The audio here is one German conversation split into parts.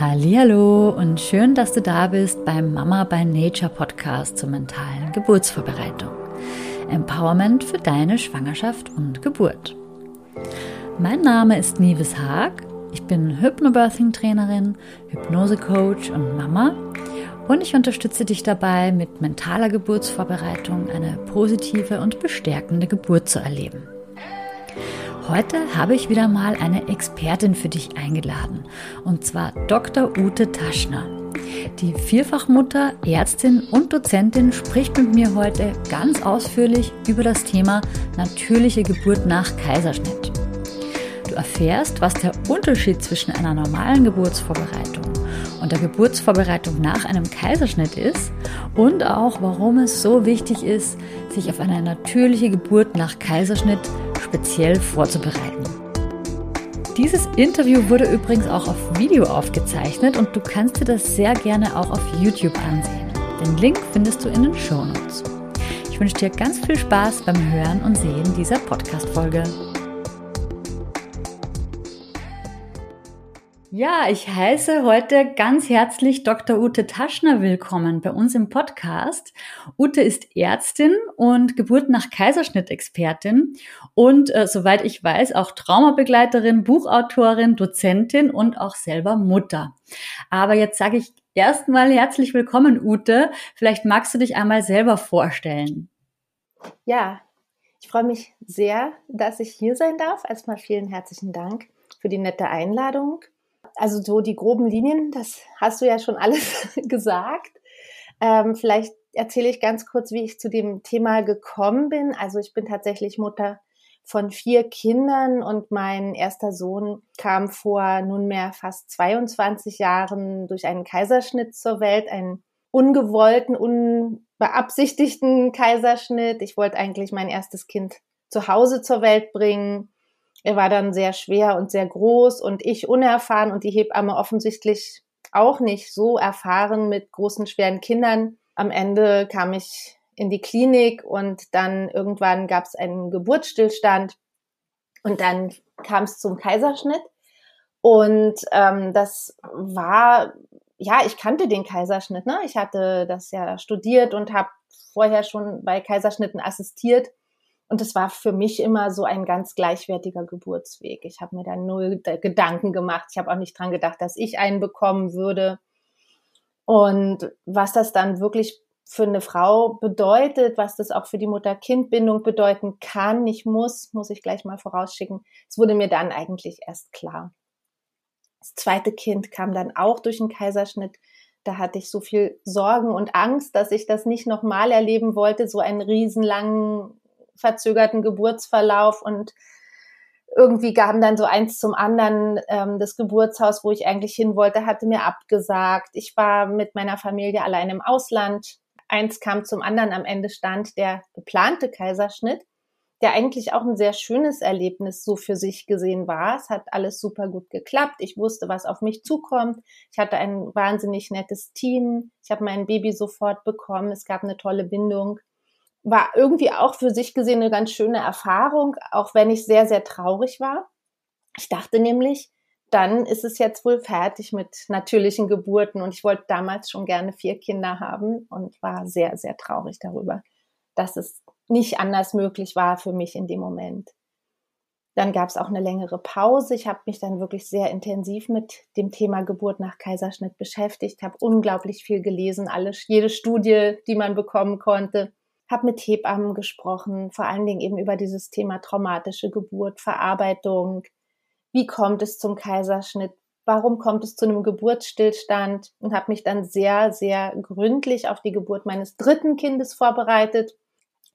Hallo und schön, dass du da bist beim Mama by Nature Podcast zur mentalen Geburtsvorbereitung. Empowerment für deine Schwangerschaft und Geburt. Mein Name ist Nives Haag. Ich bin Hypnobirthing Trainerin, Hypnose-Coach und Mama und ich unterstütze dich dabei, mit mentaler Geburtsvorbereitung eine positive und bestärkende Geburt zu erleben. Heute habe ich wieder mal eine Expertin für dich eingeladen, und zwar Dr. Ute Taschner. Die Vierfachmutter, Ärztin und Dozentin spricht mit mir heute ganz ausführlich über das Thema natürliche Geburt nach Kaiserschnitt. Du erfährst, was der Unterschied zwischen einer normalen Geburtsvorbereitung und der Geburtsvorbereitung nach einem Kaiserschnitt ist und auch, warum es so wichtig ist, sich auf eine natürliche Geburt nach Kaiserschnitt speziell vorzubereiten. Dieses Interview wurde übrigens auch auf Video aufgezeichnet und du kannst dir das sehr gerne auch auf YouTube ansehen. Den Link findest du in den Show Notes. Ich wünsche dir ganz viel Spaß beim Hören und Sehen dieser Podcast-Folge. Ja, ich heiße heute ganz herzlich Dr. Ute Taschner willkommen bei uns im Podcast. Ute ist Ärztin und Geburt nach Kaiserschnitt-Expertin und äh, soweit ich weiß auch Traumabegleiterin, Buchautorin, Dozentin und auch selber Mutter. Aber jetzt sage ich erstmal herzlich willkommen, Ute. Vielleicht magst du dich einmal selber vorstellen. Ja, ich freue mich sehr, dass ich hier sein darf. Erstmal vielen herzlichen Dank für die nette Einladung also so die groben Linien, das hast du ja schon alles gesagt. Ähm, vielleicht erzähle ich ganz kurz, wie ich zu dem Thema gekommen bin. Also ich bin tatsächlich Mutter von vier Kindern und mein erster Sohn kam vor nunmehr fast 22 Jahren durch einen Kaiserschnitt zur Welt, einen ungewollten, unbeabsichtigten Kaiserschnitt. Ich wollte eigentlich mein erstes Kind zu Hause zur Welt bringen er war dann sehr schwer und sehr groß und ich unerfahren und die Hebamme offensichtlich auch nicht so erfahren mit großen, schweren Kindern. Am Ende kam ich in die Klinik und dann irgendwann gab es einen Geburtsstillstand und dann kam es zum Kaiserschnitt. Und ähm, das war, ja, ich kannte den Kaiserschnitt. Ne? Ich hatte das ja studiert und habe vorher schon bei Kaiserschnitten assistiert. Und es war für mich immer so ein ganz gleichwertiger Geburtsweg. Ich habe mir da null Gedanken gemacht. Ich habe auch nicht dran gedacht, dass ich einen bekommen würde. Und was das dann wirklich für eine Frau bedeutet, was das auch für die Mutter-Kind-Bindung bedeuten kann, nicht muss, muss ich gleich mal vorausschicken. Es wurde mir dann eigentlich erst klar. Das zweite Kind kam dann auch durch einen Kaiserschnitt. Da hatte ich so viel Sorgen und Angst, dass ich das nicht nochmal erleben wollte, so einen riesenlangen verzögerten Geburtsverlauf und irgendwie gaben dann so eins zum anderen. Ähm, das Geburtshaus, wo ich eigentlich hin wollte, hatte mir abgesagt. Ich war mit meiner Familie allein im Ausland. Eins kam zum anderen. Am Ende stand der geplante Kaiserschnitt, der eigentlich auch ein sehr schönes Erlebnis so für sich gesehen war. Es hat alles super gut geklappt. Ich wusste, was auf mich zukommt. Ich hatte ein wahnsinnig nettes Team. Ich habe mein Baby sofort bekommen. Es gab eine tolle Bindung war irgendwie auch für sich gesehen eine ganz schöne Erfahrung, auch wenn ich sehr, sehr traurig war. Ich dachte nämlich, dann ist es jetzt wohl fertig mit natürlichen Geburten und ich wollte damals schon gerne vier Kinder haben und war sehr, sehr traurig darüber, dass es nicht anders möglich war für mich in dem Moment. Dann gab es auch eine längere Pause. Ich habe mich dann wirklich sehr intensiv mit dem Thema Geburt nach Kaiserschnitt beschäftigt, habe unglaublich viel gelesen, alle, jede Studie, die man bekommen konnte habe mit Hebammen gesprochen, vor allen Dingen eben über dieses Thema traumatische Geburt, Verarbeitung. Wie kommt es zum Kaiserschnitt? Warum kommt es zu einem Geburtsstillstand? Und habe mich dann sehr, sehr gründlich auf die Geburt meines dritten Kindes vorbereitet.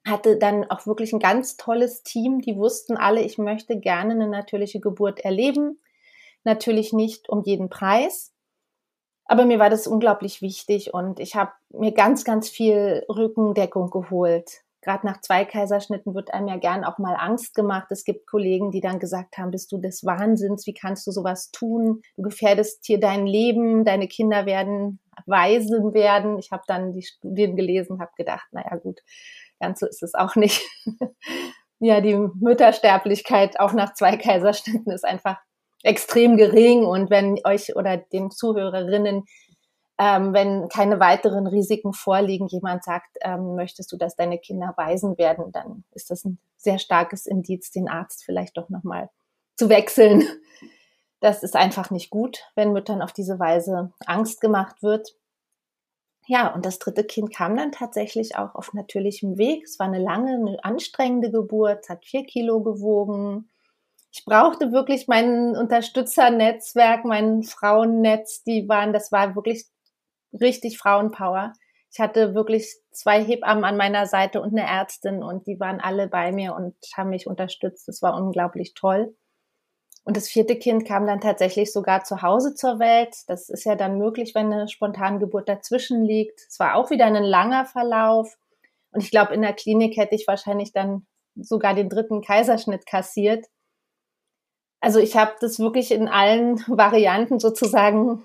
Hatte dann auch wirklich ein ganz tolles Team. Die wussten alle, ich möchte gerne eine natürliche Geburt erleben. Natürlich nicht um jeden Preis, aber mir war das unglaublich wichtig und ich habe mir ganz, ganz viel Rückendeckung geholt. Gerade nach zwei Kaiserschnitten wird einem ja gern auch mal Angst gemacht. Es gibt Kollegen, die dann gesagt haben, bist du des Wahnsinns, wie kannst du sowas tun? Du gefährdest hier dein Leben, deine Kinder werden Waisen werden. Ich habe dann die Studien gelesen, habe gedacht, naja gut, ganz so ist es auch nicht. ja, die Müttersterblichkeit auch nach zwei Kaiserschnitten ist einfach extrem gering und wenn euch oder den Zuhörerinnen ähm, wenn keine weiteren Risiken vorliegen, jemand sagt, ähm, möchtest du, dass deine Kinder Waisen werden, dann ist das ein sehr starkes Indiz, den Arzt vielleicht doch nochmal zu wechseln. Das ist einfach nicht gut, wenn Müttern auf diese Weise Angst gemacht wird. Ja, und das dritte Kind kam dann tatsächlich auch auf natürlichem Weg. Es war eine lange, eine anstrengende Geburt, hat vier Kilo gewogen. Ich brauchte wirklich mein Unterstützernetzwerk, mein Frauennetz. Die waren, das war wirklich richtig Frauenpower. Ich hatte wirklich zwei Hebammen an meiner Seite und eine Ärztin und die waren alle bei mir und haben mich unterstützt. Das war unglaublich toll. Und das vierte Kind kam dann tatsächlich sogar zu Hause zur Welt. Das ist ja dann möglich, wenn eine Spontangeburt dazwischen liegt. Es war auch wieder ein langer Verlauf. Und ich glaube, in der Klinik hätte ich wahrscheinlich dann sogar den dritten Kaiserschnitt kassiert. Also ich habe das wirklich in allen Varianten sozusagen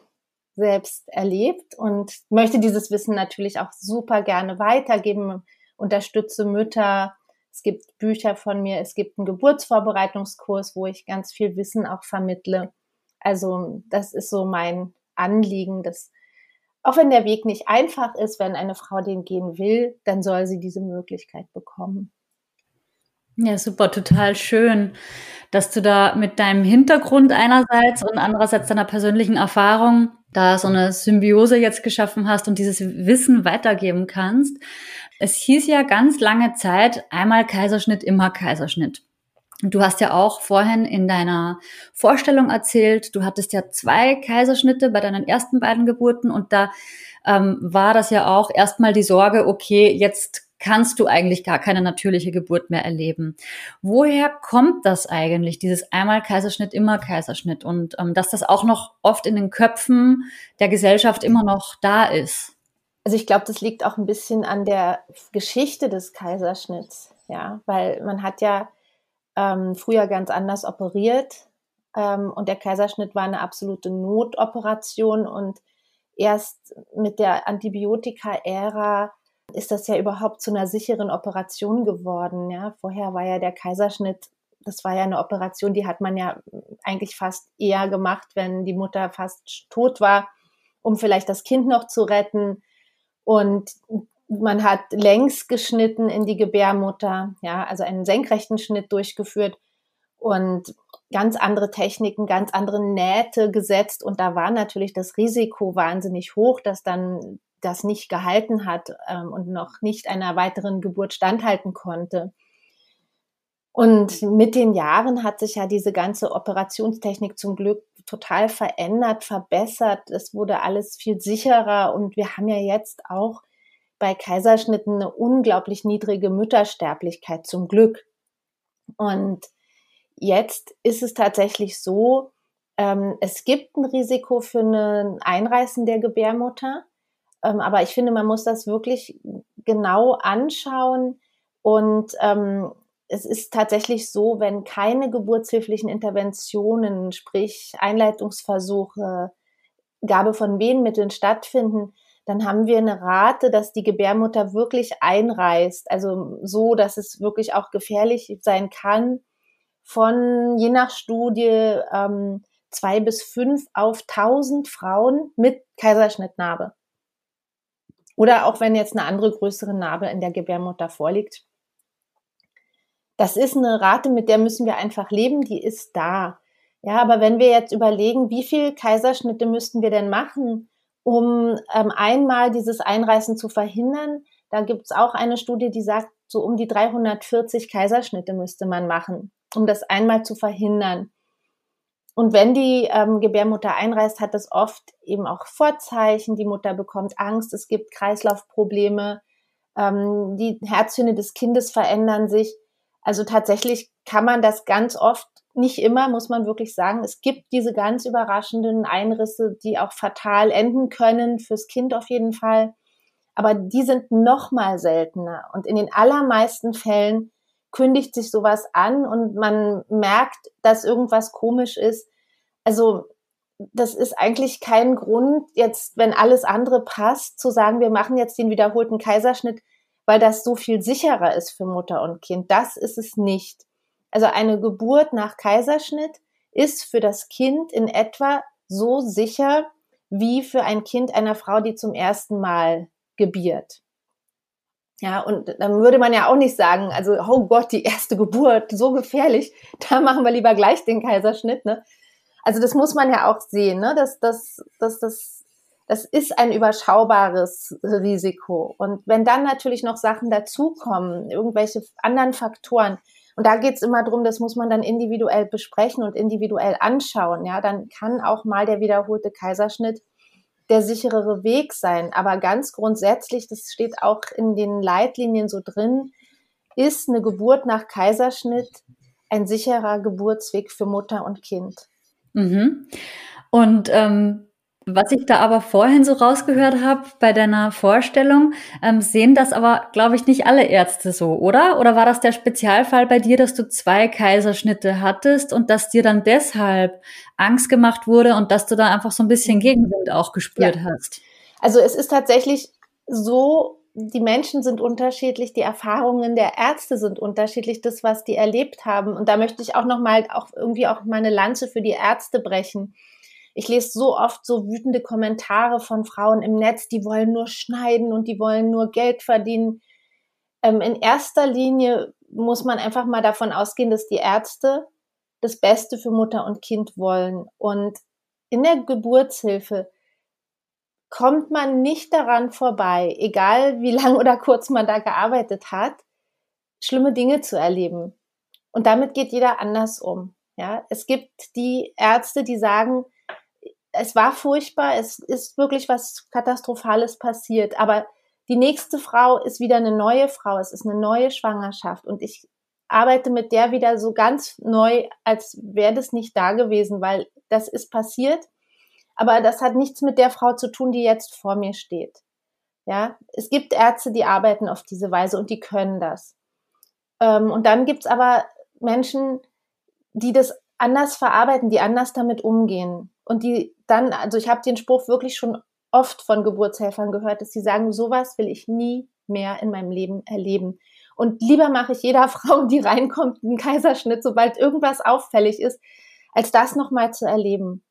selbst erlebt und möchte dieses Wissen natürlich auch super gerne weitergeben, unterstütze Mütter. Es gibt Bücher von mir, es gibt einen Geburtsvorbereitungskurs, wo ich ganz viel Wissen auch vermittle. Also das ist so mein Anliegen, dass auch wenn der Weg nicht einfach ist, wenn eine Frau den gehen will, dann soll sie diese Möglichkeit bekommen. Ja, super, total schön, dass du da mit deinem Hintergrund einerseits und andererseits deiner persönlichen Erfahrung da so eine Symbiose jetzt geschaffen hast und dieses Wissen weitergeben kannst. Es hieß ja ganz lange Zeit einmal Kaiserschnitt, immer Kaiserschnitt. Du hast ja auch vorhin in deiner Vorstellung erzählt, du hattest ja zwei Kaiserschnitte bei deinen ersten beiden Geburten und da ähm, war das ja auch erstmal die Sorge, okay, jetzt kannst du eigentlich gar keine natürliche Geburt mehr erleben. Woher kommt das eigentlich, dieses einmal Kaiserschnitt, immer Kaiserschnitt und ähm, dass das auch noch oft in den Köpfen der Gesellschaft immer noch da ist? Also ich glaube, das liegt auch ein bisschen an der Geschichte des Kaiserschnitts, ja, weil man hat ja ähm, früher ganz anders operiert ähm, und der Kaiserschnitt war eine absolute Notoperation und erst mit der Antibiotika-Ära ist das ja überhaupt zu einer sicheren Operation geworden. Ja, vorher war ja der Kaiserschnitt, das war ja eine Operation, die hat man ja eigentlich fast eher gemacht, wenn die Mutter fast tot war, um vielleicht das Kind noch zu retten. Und man hat längs geschnitten in die Gebärmutter, ja, also einen senkrechten Schnitt durchgeführt und ganz andere Techniken, ganz andere Nähte gesetzt. Und da war natürlich das Risiko wahnsinnig hoch, dass dann das nicht gehalten hat ähm, und noch nicht einer weiteren Geburt standhalten konnte. Und mit den Jahren hat sich ja diese ganze Operationstechnik zum Glück total verändert, verbessert. Es wurde alles viel sicherer und wir haben ja jetzt auch bei Kaiserschnitten eine unglaublich niedrige Müttersterblichkeit zum Glück. Und jetzt ist es tatsächlich so, ähm, es gibt ein Risiko für ein Einreißen der Gebärmutter. Ähm, aber ich finde, man muss das wirklich genau anschauen. Und ähm, es ist tatsächlich so, wenn keine geburtshilflichen Interventionen, sprich Einleitungsversuche, Gabe von Wehenmitteln stattfinden, dann haben wir eine Rate, dass die Gebärmutter wirklich einreißt. Also so, dass es wirklich auch gefährlich sein kann, von je nach Studie ähm, zwei bis fünf auf tausend Frauen mit Kaiserschnittnarbe. Oder auch wenn jetzt eine andere größere Narbe in der Gebärmutter vorliegt. Das ist eine Rate, mit der müssen wir einfach leben, die ist da. Ja, aber wenn wir jetzt überlegen, wie viel Kaiserschnitte müssten wir denn machen, um ähm, einmal dieses Einreißen zu verhindern, da gibt es auch eine Studie, die sagt, so um die 340 Kaiserschnitte müsste man machen, um das einmal zu verhindern. Und wenn die ähm, Gebärmutter einreißt, hat das oft eben auch Vorzeichen. Die Mutter bekommt Angst, es gibt Kreislaufprobleme, ähm, die Herzhöhne des Kindes verändern sich. Also tatsächlich kann man das ganz oft, nicht immer, muss man wirklich sagen. Es gibt diese ganz überraschenden Einrisse, die auch fatal enden können, fürs Kind auf jeden Fall. Aber die sind noch mal seltener. Und in den allermeisten Fällen kündigt sich sowas an und man merkt, dass irgendwas komisch ist. Also das ist eigentlich kein Grund, jetzt, wenn alles andere passt, zu sagen, wir machen jetzt den wiederholten Kaiserschnitt, weil das so viel sicherer ist für Mutter und Kind. Das ist es nicht. Also eine Geburt nach Kaiserschnitt ist für das Kind in etwa so sicher wie für ein Kind einer Frau, die zum ersten Mal gebiert. Ja, und dann würde man ja auch nicht sagen, also, oh Gott, die erste Geburt, so gefährlich, da machen wir lieber gleich den Kaiserschnitt, ne? Also das muss man ja auch sehen, ne? dass, dass, dass das, das ist ein überschaubares Risiko. Und wenn dann natürlich noch Sachen dazukommen, irgendwelche anderen Faktoren, und da geht's immer drum, das muss man dann individuell besprechen und individuell anschauen, ja, dann kann auch mal der wiederholte Kaiserschnitt der sicherere Weg sein. Aber ganz grundsätzlich, das steht auch in den Leitlinien so drin, ist eine Geburt nach Kaiserschnitt ein sicherer Geburtsweg für Mutter und Kind. Mhm. Und ähm, was ich da aber vorhin so rausgehört habe bei deiner Vorstellung, ähm, sehen das aber, glaube ich, nicht alle Ärzte so, oder? Oder war das der Spezialfall bei dir, dass du zwei Kaiserschnitte hattest und dass dir dann deshalb Angst gemacht wurde und dass du da einfach so ein bisschen Gegenwind auch gespürt ja. hast? Also es ist tatsächlich so, die Menschen sind unterschiedlich, die Erfahrungen der Ärzte sind unterschiedlich, das, was die erlebt haben. Und da möchte ich auch nochmal auch irgendwie auch meine Lanze für die Ärzte brechen. Ich lese so oft so wütende Kommentare von Frauen im Netz, die wollen nur schneiden und die wollen nur Geld verdienen. Ähm, in erster Linie muss man einfach mal davon ausgehen, dass die Ärzte das Beste für Mutter und Kind wollen. Und in der Geburtshilfe kommt man nicht daran vorbei, egal wie lang oder kurz man da gearbeitet hat, schlimme Dinge zu erleben. Und damit geht jeder anders um. Ja, es gibt die Ärzte, die sagen, es war furchtbar, es ist wirklich was Katastrophales passiert, aber die nächste Frau ist wieder eine neue Frau, es ist eine neue Schwangerschaft und ich arbeite mit der wieder so ganz neu, als wäre das nicht da gewesen, weil das ist passiert aber das hat nichts mit der Frau zu tun, die jetzt vor mir steht. Ja, es gibt Ärzte, die arbeiten auf diese Weise und die können das. Ähm, und dann gibt's aber Menschen, die das anders verarbeiten, die anders damit umgehen. Und die dann, also ich habe den Spruch wirklich schon oft von Geburtshelfern gehört, dass sie sagen, sowas will ich nie mehr in meinem Leben erleben. Und lieber mache ich jeder Frau, die reinkommt, einen Kaiserschnitt, sobald irgendwas auffällig ist, als das nochmal zu erleben.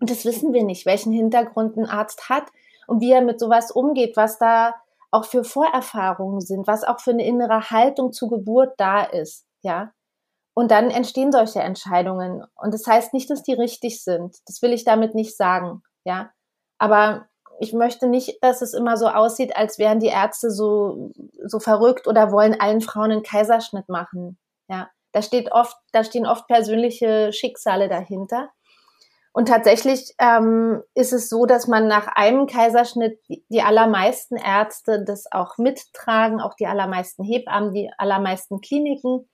Und das wissen wir nicht, welchen Hintergrund ein Arzt hat und wie er mit sowas umgeht, was da auch für Vorerfahrungen sind, was auch für eine innere Haltung zur Geburt da ist, ja. Und dann entstehen solche Entscheidungen. Und das heißt nicht, dass die richtig sind. Das will ich damit nicht sagen, ja. Aber ich möchte nicht, dass es immer so aussieht, als wären die Ärzte so, so verrückt oder wollen allen Frauen einen Kaiserschnitt machen, ja. Da steht oft, da stehen oft persönliche Schicksale dahinter. Und tatsächlich ähm, ist es so, dass man nach einem Kaiserschnitt die, die allermeisten Ärzte das auch mittragen, auch die allermeisten Hebammen, die allermeisten Kliniken,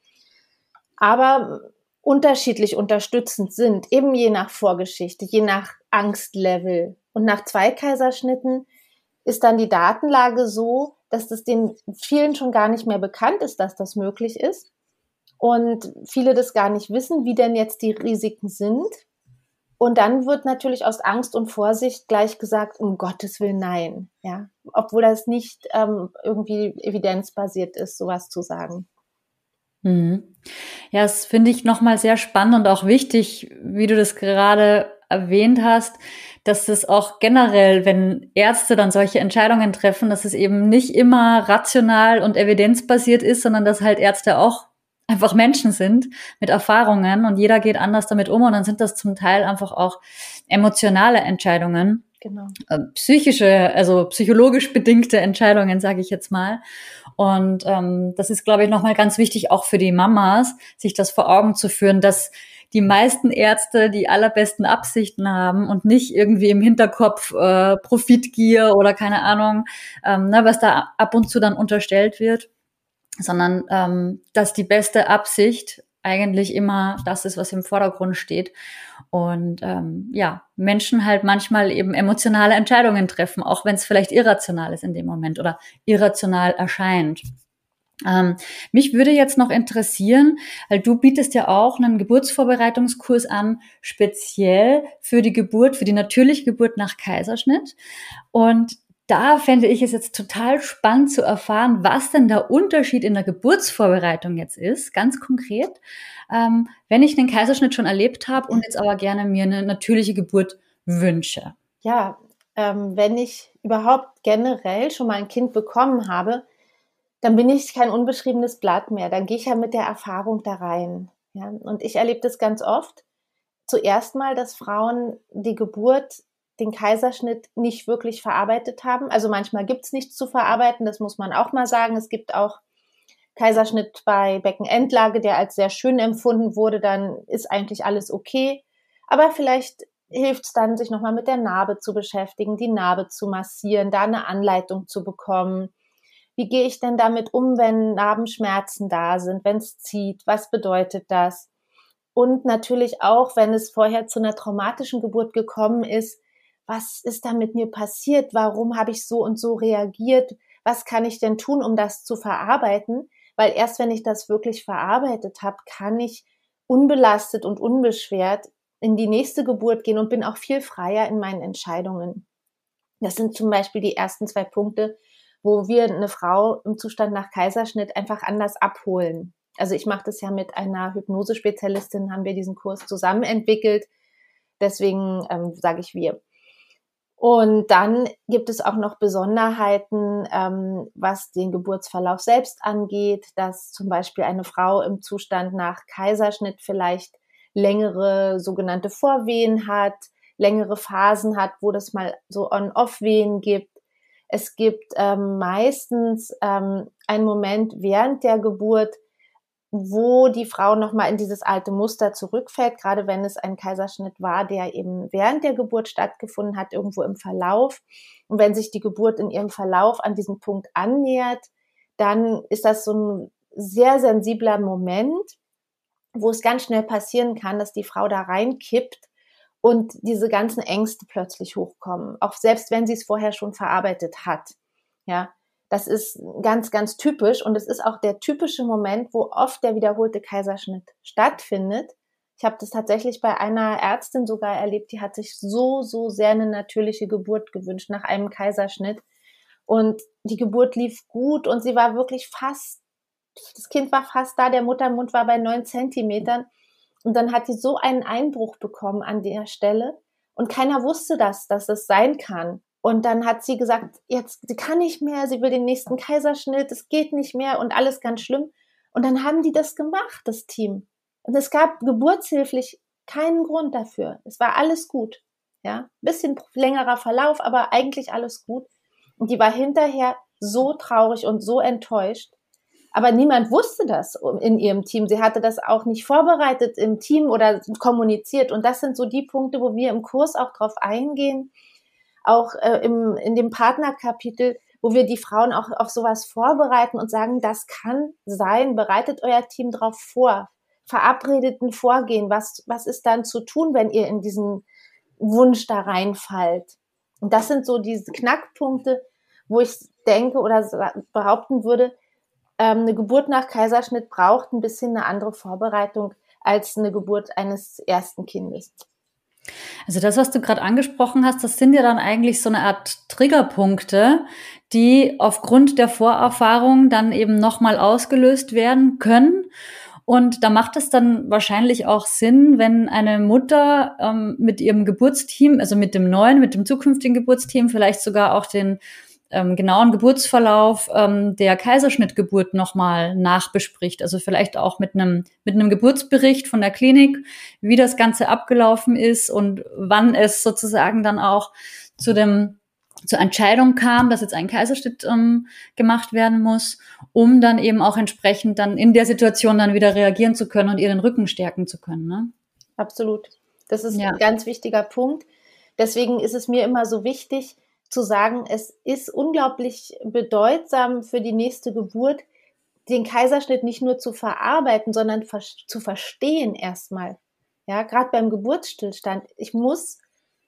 aber unterschiedlich unterstützend sind, eben je nach Vorgeschichte, je nach Angstlevel. Und nach zwei Kaiserschnitten ist dann die Datenlage so, dass das den vielen schon gar nicht mehr bekannt ist, dass das möglich ist. Und viele das gar nicht wissen, wie denn jetzt die Risiken sind und dann wird natürlich aus Angst und Vorsicht gleich gesagt, um Gottes Willen nein, ja, obwohl das nicht ähm, irgendwie evidenzbasiert ist, sowas zu sagen. Mhm. Ja, das finde ich nochmal sehr spannend und auch wichtig, wie du das gerade erwähnt hast, dass es auch generell, wenn Ärzte dann solche Entscheidungen treffen, dass es eben nicht immer rational und evidenzbasiert ist, sondern dass halt Ärzte auch einfach Menschen sind mit Erfahrungen und jeder geht anders damit um und dann sind das zum Teil einfach auch emotionale Entscheidungen. Genau. Äh, psychische, also psychologisch bedingte Entscheidungen, sage ich jetzt mal. Und ähm, das ist, glaube ich, nochmal ganz wichtig, auch für die Mamas, sich das vor Augen zu führen, dass die meisten Ärzte die allerbesten Absichten haben und nicht irgendwie im Hinterkopf äh, Profitgier oder keine Ahnung, ähm, ne, was da ab und zu dann unterstellt wird sondern ähm, dass die beste Absicht eigentlich immer das ist, was im Vordergrund steht. Und ähm, ja, Menschen halt manchmal eben emotionale Entscheidungen treffen, auch wenn es vielleicht irrational ist in dem Moment oder irrational erscheint. Ähm, mich würde jetzt noch interessieren, weil du bietest ja auch einen Geburtsvorbereitungskurs an, speziell für die Geburt, für die natürliche Geburt nach Kaiserschnitt. Und da fände ich es jetzt total spannend zu erfahren, was denn der Unterschied in der Geburtsvorbereitung jetzt ist, ganz konkret. Ähm, wenn ich den Kaiserschnitt schon erlebt habe und jetzt aber gerne mir eine natürliche Geburt wünsche. Ja, ähm, wenn ich überhaupt generell schon mal ein Kind bekommen habe, dann bin ich kein unbeschriebenes Blatt mehr. Dann gehe ich ja mit der Erfahrung da rein. Ja? Und ich erlebe das ganz oft. Zuerst mal, dass Frauen die Geburt, den Kaiserschnitt nicht wirklich verarbeitet haben. Also manchmal gibt es nichts zu verarbeiten, das muss man auch mal sagen. Es gibt auch Kaiserschnitt bei Beckenendlage, der als sehr schön empfunden wurde, dann ist eigentlich alles okay. Aber vielleicht hilft es dann, sich nochmal mit der Narbe zu beschäftigen, die Narbe zu massieren, da eine Anleitung zu bekommen. Wie gehe ich denn damit um, wenn Narbenschmerzen da sind, wenn es zieht? Was bedeutet das? Und natürlich auch, wenn es vorher zu einer traumatischen Geburt gekommen ist, was ist da mit mir passiert? Warum habe ich so und so reagiert? Was kann ich denn tun, um das zu verarbeiten? Weil erst wenn ich das wirklich verarbeitet habe, kann ich unbelastet und unbeschwert in die nächste Geburt gehen und bin auch viel freier in meinen Entscheidungen. Das sind zum Beispiel die ersten zwei Punkte, wo wir eine Frau im Zustand nach Kaiserschnitt einfach anders abholen. Also ich mache das ja mit einer Hypnosespezialistin, haben wir diesen Kurs zusammen entwickelt. Deswegen ähm, sage ich wir. Und dann gibt es auch noch Besonderheiten, ähm, was den Geburtsverlauf selbst angeht, dass zum Beispiel eine Frau im Zustand nach Kaiserschnitt vielleicht längere sogenannte Vorwehen hat, längere Phasen hat, wo das mal so On-Off-Wehen gibt. Es gibt ähm, meistens ähm, einen Moment während der Geburt, wo die Frau nochmal in dieses alte Muster zurückfällt, gerade wenn es ein Kaiserschnitt war, der eben während der Geburt stattgefunden hat, irgendwo im Verlauf. Und wenn sich die Geburt in ihrem Verlauf an diesem Punkt annähert, dann ist das so ein sehr sensibler Moment, wo es ganz schnell passieren kann, dass die Frau da reinkippt und diese ganzen Ängste plötzlich hochkommen, auch selbst wenn sie es vorher schon verarbeitet hat. Ja, das ist ganz, ganz typisch und es ist auch der typische Moment, wo oft der wiederholte Kaiserschnitt stattfindet. Ich habe das tatsächlich bei einer Ärztin sogar erlebt, die hat sich so, so sehr eine natürliche Geburt gewünscht nach einem Kaiserschnitt. Und die Geburt lief gut und sie war wirklich fast, das Kind war fast da, der Muttermund war bei neun Zentimetern. Und dann hat sie so einen Einbruch bekommen an der Stelle. Und keiner wusste das, dass es sein kann. Und dann hat sie gesagt, jetzt, sie kann nicht mehr, sie will den nächsten Kaiserschnitt, es geht nicht mehr und alles ganz schlimm. Und dann haben die das gemacht, das Team. Und es gab geburtshilflich keinen Grund dafür. Es war alles gut. Ja, bisschen längerer Verlauf, aber eigentlich alles gut. Und die war hinterher so traurig und so enttäuscht. Aber niemand wusste das in ihrem Team. Sie hatte das auch nicht vorbereitet im Team oder kommuniziert. Und das sind so die Punkte, wo wir im Kurs auch drauf eingehen, auch äh, im, in dem Partnerkapitel, wo wir die Frauen auch auf sowas vorbereiten und sagen, das kann sein, bereitet euer Team darauf vor, verabredeten Vorgehen, was, was ist dann zu tun, wenn ihr in diesen Wunsch da reinfallt. Und das sind so diese Knackpunkte, wo ich denke oder behaupten würde, ähm, eine Geburt nach Kaiserschnitt braucht ein bisschen eine andere Vorbereitung als eine Geburt eines ersten Kindes. Also das, was du gerade angesprochen hast, das sind ja dann eigentlich so eine Art Triggerpunkte, die aufgrund der Vorerfahrung dann eben nochmal ausgelöst werden können. Und da macht es dann wahrscheinlich auch Sinn, wenn eine Mutter ähm, mit ihrem Geburtsteam, also mit dem neuen, mit dem zukünftigen Geburtsteam, vielleicht sogar auch den ähm, genauen Geburtsverlauf ähm, der Kaiserschnittgeburt nochmal nachbespricht. Also vielleicht auch mit einem, mit einem Geburtsbericht von der Klinik, wie das Ganze abgelaufen ist und wann es sozusagen dann auch zu dem zur Entscheidung kam, dass jetzt ein Kaiserschnitt ähm, gemacht werden muss, um dann eben auch entsprechend dann in der Situation dann wieder reagieren zu können und ihr den Rücken stärken zu können. Ne? Absolut. Das ist ja. ein ganz wichtiger Punkt. Deswegen ist es mir immer so wichtig, zu sagen, es ist unglaublich bedeutsam für die nächste Geburt, den Kaiserschnitt nicht nur zu verarbeiten, sondern zu verstehen erstmal. Ja, gerade beim Geburtsstillstand. Ich muss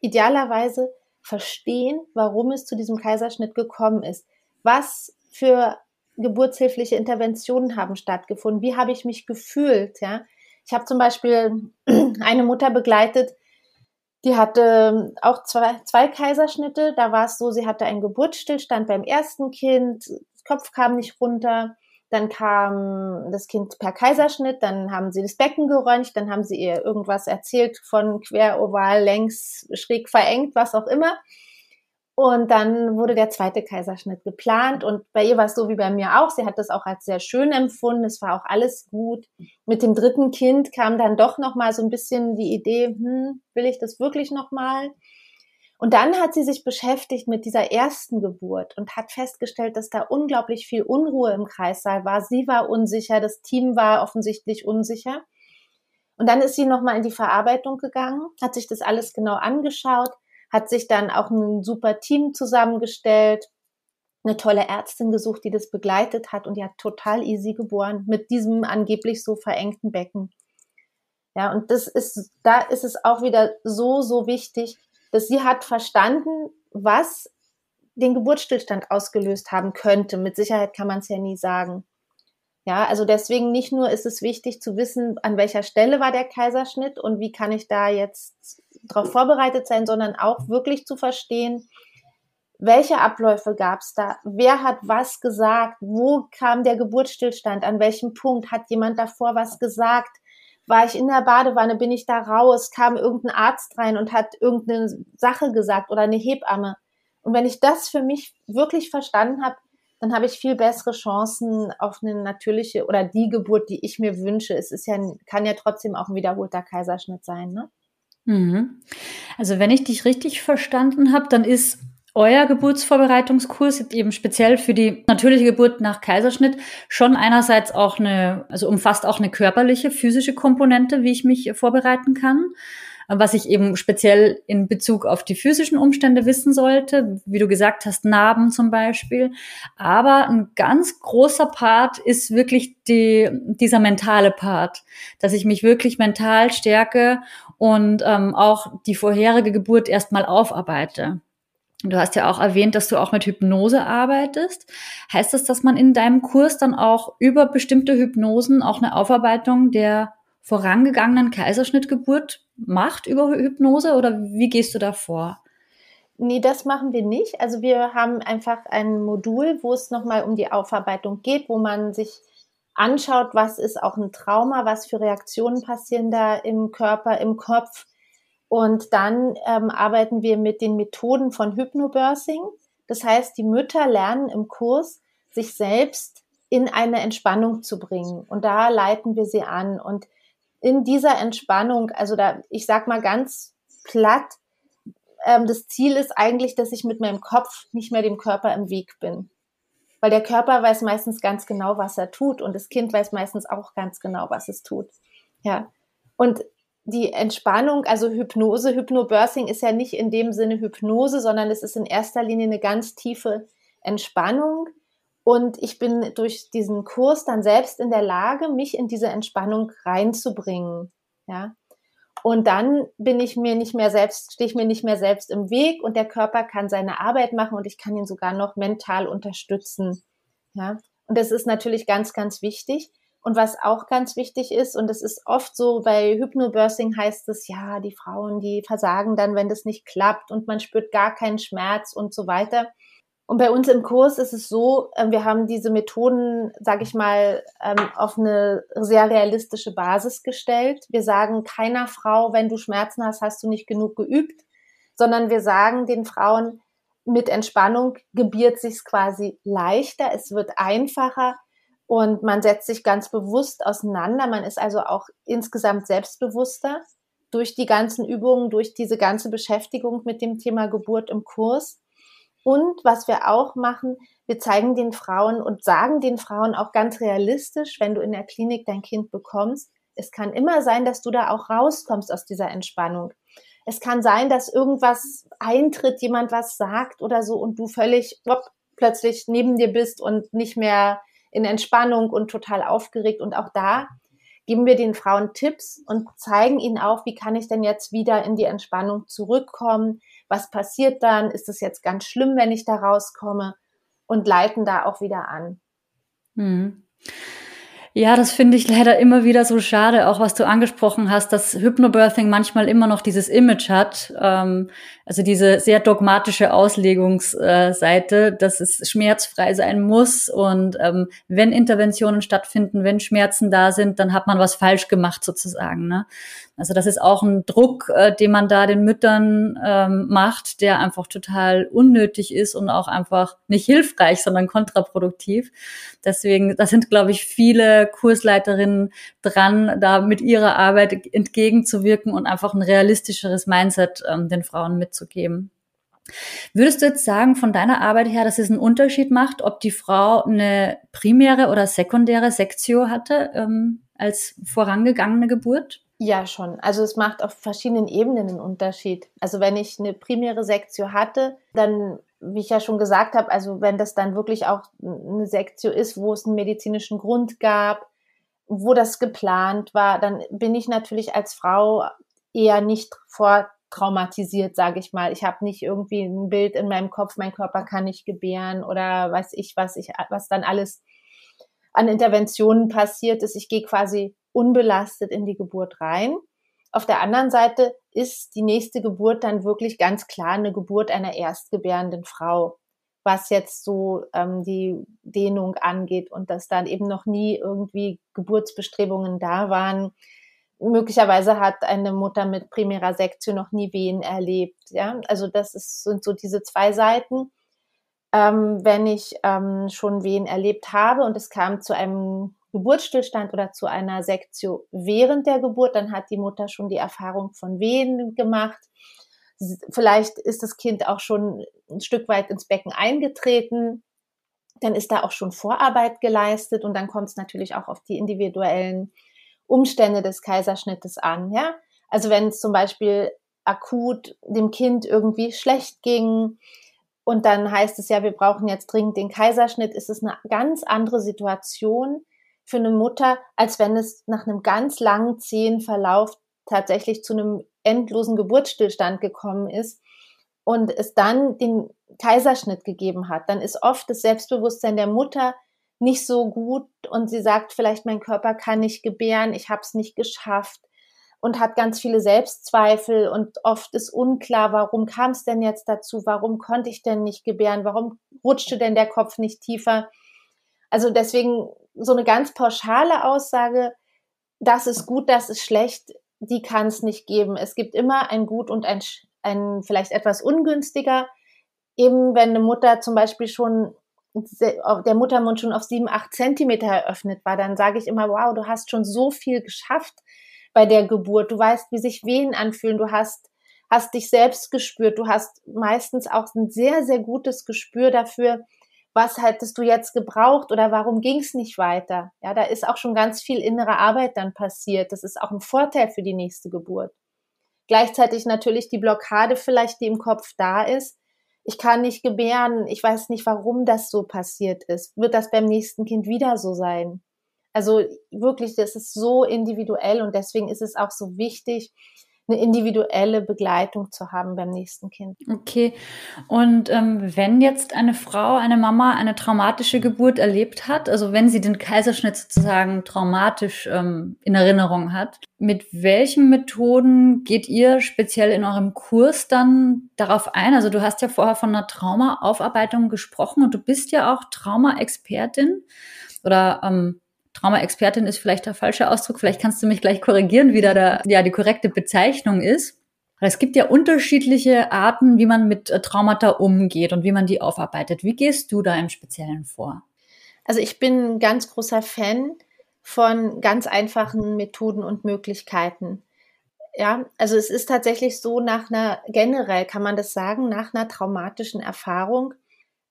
idealerweise verstehen, warum es zu diesem Kaiserschnitt gekommen ist. Was für geburtshilfliche Interventionen haben stattgefunden? Wie habe ich mich gefühlt? Ja, ich habe zum Beispiel eine Mutter begleitet, Die hatte auch zwei, zwei Kaiserschnitte. Da war es so, sie hatte einen Geburtsstillstand beim ersten Kind, Kopf kam nicht runter. Dann kam das Kind per Kaiserschnitt, dann haben sie das Becken geröntgt, dann haben sie ihr irgendwas erzählt von quer, oval, längs, schräg verengt, was auch immer. Und dann wurde der zweite Kaiserschnitt geplant und bei ihr war es so wie bei mir auch. Sie hat das auch als sehr schön empfunden. Es war auch alles gut. Mit dem dritten Kind kam dann doch noch mal so ein bisschen die Idee, hm, will ich das wirklich noch mal? Und dann hat sie sich beschäftigt mit dieser ersten Geburt und hat festgestellt, dass da unglaublich viel Unruhe im Kreissaal war. Sie war unsicher, das Team war offensichtlich unsicher. Und dann ist sie nochmal in die Verarbeitung gegangen, hat sich das alles genau angeschaut, hat sich dann auch ein super Team zusammengestellt, eine tolle Ärztin gesucht, die das begleitet hat und die hat total easy geboren mit diesem angeblich so verengten Becken. Ja, und das ist, da ist es auch wieder so, so wichtig, dass sie hat verstanden, was den Geburtsstillstand ausgelöst haben könnte. Mit Sicherheit kann man es ja nie sagen. Ja, also deswegen nicht nur ist es wichtig zu wissen, an welcher Stelle war der Kaiserschnitt und wie kann ich da jetzt darauf vorbereitet sein, sondern auch wirklich zu verstehen, welche Abläufe gab es da? Wer hat was gesagt? Wo kam der Geburtsstillstand? An welchem Punkt hat jemand davor was gesagt? war ich in der Badewanne, bin ich da raus, kam irgendein Arzt rein und hat irgendeine Sache gesagt oder eine Hebamme. Und wenn ich das für mich wirklich verstanden habe, dann habe ich viel bessere Chancen auf eine natürliche oder die Geburt, die ich mir wünsche. Es ist ja, kann ja trotzdem auch ein wiederholter Kaiserschnitt sein, ne? Mhm. Also wenn ich dich richtig verstanden habe, dann ist euer Geburtsvorbereitungskurs eben speziell für die natürliche Geburt nach Kaiserschnitt schon einerseits auch eine, also umfasst auch eine körperliche, physische Komponente, wie ich mich vorbereiten kann, was ich eben speziell in Bezug auf die physischen Umstände wissen sollte, wie du gesagt hast, Narben zum Beispiel. Aber ein ganz großer Part ist wirklich die, dieser mentale Part, dass ich mich wirklich mental stärke und ähm, auch die vorherige Geburt erstmal aufarbeite. Du hast ja auch erwähnt, dass du auch mit Hypnose arbeitest. Heißt das, dass man in deinem Kurs dann auch über bestimmte Hypnosen auch eine Aufarbeitung der vorangegangenen Kaiserschnittgeburt macht über Hypnose oder wie gehst du da vor? Nee, das machen wir nicht. Also wir haben einfach ein Modul, wo es nochmal um die Aufarbeitung geht, wo man sich anschaut, was ist auch ein Trauma, was für Reaktionen passieren da im Körper, im Kopf und dann ähm, arbeiten wir mit den Methoden von Hypnobirthing. Das heißt, die Mütter lernen im Kurs, sich selbst in eine Entspannung zu bringen. Und da leiten wir sie an. Und in dieser Entspannung, also da, ich sag mal ganz platt, ähm, das Ziel ist eigentlich, dass ich mit meinem Kopf nicht mehr dem Körper im Weg bin. Weil der Körper weiß meistens ganz genau, was er tut und das Kind weiß meistens auch ganz genau, was es tut. Ja. Und die Entspannung, also Hypnose, Hypnobirthing ist ja nicht in dem Sinne Hypnose, sondern es ist in erster Linie eine ganz tiefe Entspannung. Und ich bin durch diesen Kurs dann selbst in der Lage, mich in diese Entspannung reinzubringen. Ja. Und dann bin ich mir nicht mehr selbst, stehe ich mir nicht mehr selbst im Weg und der Körper kann seine Arbeit machen und ich kann ihn sogar noch mental unterstützen. Ja. Und das ist natürlich ganz, ganz wichtig. Und was auch ganz wichtig ist, und das ist oft so, bei Hypnobirthing heißt es, ja, die Frauen, die versagen dann, wenn das nicht klappt und man spürt gar keinen Schmerz und so weiter. Und bei uns im Kurs ist es so, ähm, wir haben diese Methoden, sage ich mal, ähm, auf eine sehr realistische Basis gestellt. Wir sagen keiner Frau, wenn du Schmerzen hast, hast du nicht genug geübt, sondern wir sagen den Frauen, mit Entspannung gebiert sich's quasi leichter, es wird einfacher, und man setzt sich ganz bewusst auseinander. Man ist also auch insgesamt selbstbewusster durch die ganzen Übungen, durch diese ganze Beschäftigung mit dem Thema Geburt im Kurs. Und was wir auch machen, wir zeigen den Frauen und sagen den Frauen auch ganz realistisch, wenn du in der Klinik dein Kind bekommst, es kann immer sein, dass du da auch rauskommst aus dieser Entspannung. Es kann sein, dass irgendwas eintritt, jemand was sagt oder so und du völlig wop, plötzlich neben dir bist und nicht mehr in Entspannung und total aufgeregt. Und auch da geben wir den Frauen Tipps und zeigen ihnen auch, wie kann ich denn jetzt wieder in die Entspannung zurückkommen? Was passiert dann? Ist es jetzt ganz schlimm, wenn ich da rauskomme? Und leiten da auch wieder an. Hm. Ja, das finde ich leider immer wieder so schade, auch was du angesprochen hast, dass Hypnobirthing manchmal immer noch dieses Image hat, ähm, also diese sehr dogmatische Auslegungsseite, dass es schmerzfrei sein muss und ähm, wenn Interventionen stattfinden, wenn Schmerzen da sind, dann hat man was falsch gemacht sozusagen. Ne? Also das ist auch ein Druck, äh, den man da den Müttern ähm, macht, der einfach total unnötig ist und auch einfach nicht hilfreich, sondern kontraproduktiv. Deswegen, da sind, glaube ich, viele Kursleiterinnen dran, da mit ihrer Arbeit entgegenzuwirken und einfach ein realistischeres Mindset ähm, den Frauen mitzugeben. Würdest du jetzt sagen, von deiner Arbeit her, dass es einen Unterschied macht, ob die Frau eine primäre oder sekundäre Sektio hatte ähm, als vorangegangene Geburt? Ja, schon. Also es macht auf verschiedenen Ebenen einen Unterschied. Also wenn ich eine primäre Sektio hatte, dann, wie ich ja schon gesagt habe, also wenn das dann wirklich auch eine Sektio ist, wo es einen medizinischen Grund gab, wo das geplant war, dann bin ich natürlich als Frau eher nicht vortraumatisiert, sage ich mal. Ich habe nicht irgendwie ein Bild in meinem Kopf, mein Körper kann nicht gebären oder weiß ich, was ich, was dann alles an Interventionen passiert ist. Ich gehe quasi unbelastet in die Geburt rein. Auf der anderen Seite ist die nächste Geburt dann wirklich ganz klar eine Geburt einer erstgebärenden Frau, was jetzt so ähm, die Dehnung angeht und dass dann eben noch nie irgendwie Geburtsbestrebungen da waren. Möglicherweise hat eine Mutter mit primärer Sektion noch nie Wehen erlebt. Ja, also das ist, sind so diese zwei Seiten. Ähm, wenn ich ähm, schon Wehen erlebt habe und es kam zu einem Geburtsstillstand oder zu einer Sektio während der Geburt, dann hat die Mutter schon die Erfahrung von Wehen gemacht. Vielleicht ist das Kind auch schon ein Stück weit ins Becken eingetreten. Dann ist da auch schon Vorarbeit geleistet und dann kommt es natürlich auch auf die individuellen Umstände des Kaiserschnittes an. Ja? Also wenn es zum Beispiel akut dem Kind irgendwie schlecht ging, und dann heißt es ja, wir brauchen jetzt dringend den Kaiserschnitt, ist es eine ganz andere Situation, für eine Mutter, als wenn es nach einem ganz langen, zähen Verlauf tatsächlich zu einem endlosen Geburtsstillstand gekommen ist und es dann den Kaiserschnitt gegeben hat. Dann ist oft das Selbstbewusstsein der Mutter nicht so gut und sie sagt vielleicht, mein Körper kann nicht gebären, ich habe es nicht geschafft und hat ganz viele Selbstzweifel und oft ist unklar, warum kam es denn jetzt dazu, warum konnte ich denn nicht gebären, warum rutschte denn der Kopf nicht tiefer. Also deswegen so eine ganz pauschale Aussage, das ist gut, das ist schlecht, die kann es nicht geben. Es gibt immer ein gut und ein, ein vielleicht etwas ungünstiger. Eben wenn eine Mutter zum Beispiel schon der Muttermund schon auf sieben, acht Zentimeter eröffnet war, dann sage ich immer, wow, du hast schon so viel geschafft bei der Geburt. Du weißt, wie sich Wehen anfühlen. Du hast, hast dich selbst gespürt. Du hast meistens auch ein sehr, sehr gutes Gespür dafür, was hättest du jetzt gebraucht oder warum ging es nicht weiter? Ja, da ist auch schon ganz viel innere Arbeit dann passiert. Das ist auch ein Vorteil für die nächste Geburt. Gleichzeitig natürlich die Blockade vielleicht, die im Kopf da ist. Ich kann nicht gebären. Ich weiß nicht, warum das so passiert ist. Wird das beim nächsten Kind wieder so sein? Also wirklich, das ist so individuell und deswegen ist es auch so wichtig, eine individuelle Begleitung zu haben beim nächsten Kind. Okay. Und ähm, wenn jetzt eine Frau, eine Mama eine traumatische Geburt erlebt hat, also wenn sie den Kaiserschnitt sozusagen traumatisch ähm, in Erinnerung hat, mit welchen Methoden geht ihr speziell in eurem Kurs dann darauf ein? Also du hast ja vorher von einer Traumaaufarbeitung gesprochen und du bist ja auch Trauma-Expertin oder ähm, Trauma-Expertin ist vielleicht der falsche Ausdruck. Vielleicht kannst du mich gleich korrigieren, wie da der, ja, die korrekte Bezeichnung ist. Es gibt ja unterschiedliche Arten, wie man mit äh, Traumata umgeht und wie man die aufarbeitet. Wie gehst du da im Speziellen vor? Also ich bin ein ganz großer Fan von ganz einfachen Methoden und Möglichkeiten. Ja, also es ist tatsächlich so, nach einer, generell kann man das sagen, nach einer traumatischen Erfahrung,